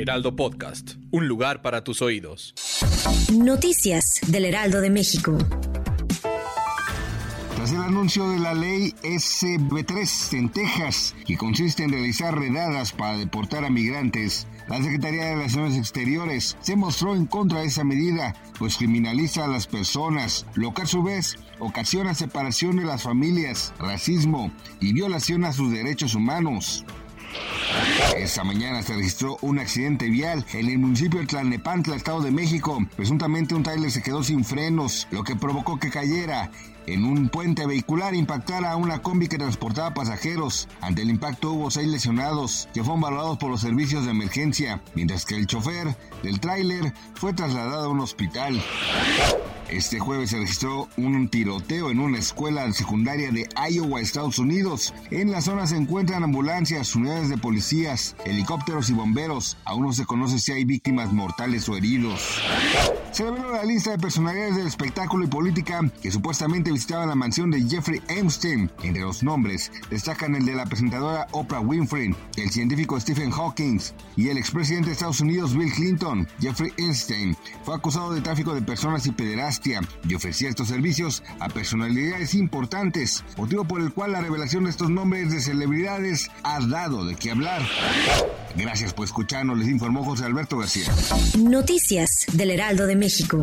Heraldo Podcast, un lugar para tus oídos. Noticias del Heraldo de México. Tras el anuncio de la ley SB3 en Texas, que consiste en realizar redadas para deportar a migrantes, la Secretaría de Relaciones Exteriores se mostró en contra de esa medida, pues criminaliza a las personas, lo que a su vez ocasiona separación de las familias, racismo y violación a sus derechos humanos. Esta mañana se registró un accidente vial en el municipio de Tlalnepantla, Estado de México. Presuntamente un tráiler se quedó sin frenos, lo que provocó que cayera en un puente vehicular impactara a una combi que transportaba pasajeros. Ante el impacto hubo seis lesionados que fueron valorados por los servicios de emergencia, mientras que el chofer del tráiler fue trasladado a un hospital. Este jueves se registró un tiroteo en una escuela secundaria de Iowa, Estados Unidos. En la zona se encuentran ambulancias, unidades de policías, helicópteros y bomberos. Aún no se conoce si hay víctimas mortales o heridos. Se reveló la lista de personalidades del espectáculo y política que supuestamente visitaban la mansión de Jeffrey Epstein. Entre los nombres destacan el de la presentadora Oprah Winfrey, el científico Stephen Hawking y el expresidente de Estados Unidos Bill Clinton. Jeffrey Epstein fue acusado de tráfico de personas y pederastia y ofrecía estos servicios a personalidades importantes, motivo por el cual la revelación de estos nombres de celebridades ha dado de qué hablar. Gracias por escucharnos, les informó José Alberto García. Noticias del Heraldo de México.